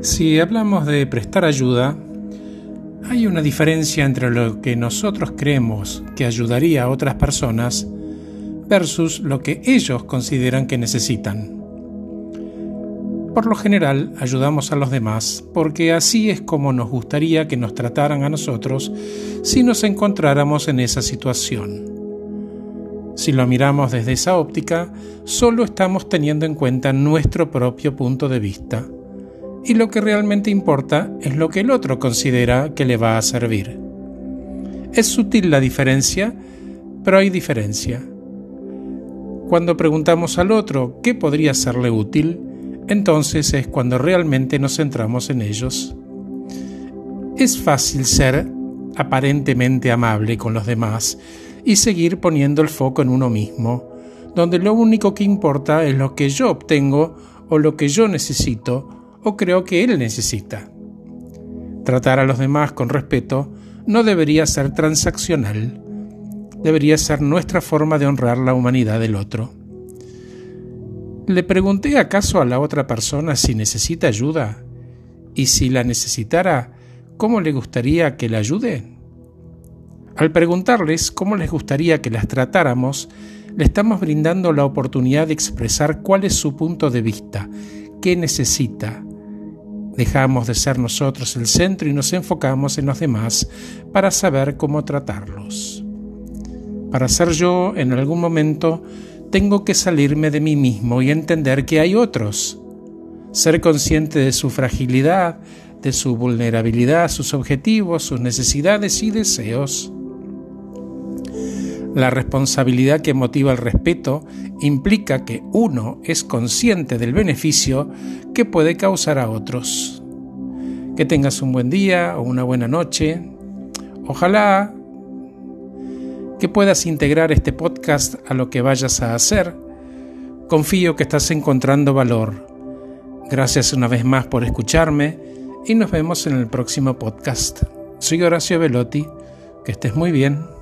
Si hablamos de prestar ayuda, hay una diferencia entre lo que nosotros creemos que ayudaría a otras personas versus lo que ellos consideran que necesitan. Por lo general, ayudamos a los demás porque así es como nos gustaría que nos trataran a nosotros si nos encontráramos en esa situación. Si lo miramos desde esa óptica, solo estamos teniendo en cuenta nuestro propio punto de vista. Y lo que realmente importa es lo que el otro considera que le va a servir. Es sutil la diferencia, pero hay diferencia. Cuando preguntamos al otro qué podría serle útil, entonces es cuando realmente nos centramos en ellos. Es fácil ser aparentemente amable con los demás y seguir poniendo el foco en uno mismo, donde lo único que importa es lo que yo obtengo o lo que yo necesito o creo que él necesita. Tratar a los demás con respeto no debería ser transaccional, debería ser nuestra forma de honrar la humanidad del otro. ¿Le pregunté acaso a la otra persona si necesita ayuda? Y si la necesitara, ¿cómo le gustaría que la ayude? Al preguntarles cómo les gustaría que las tratáramos, le estamos brindando la oportunidad de expresar cuál es su punto de vista, qué necesita. Dejamos de ser nosotros el centro y nos enfocamos en los demás para saber cómo tratarlos. Para ser yo, en algún momento, tengo que salirme de mí mismo y entender que hay otros. Ser consciente de su fragilidad, de su vulnerabilidad, sus objetivos, sus necesidades y deseos. La responsabilidad que motiva el respeto implica que uno es consciente del beneficio que puede causar a otros. Que tengas un buen día o una buena noche. Ojalá que puedas integrar este podcast a lo que vayas a hacer. Confío que estás encontrando valor. Gracias una vez más por escucharme y nos vemos en el próximo podcast. Soy Horacio Velotti, que estés muy bien.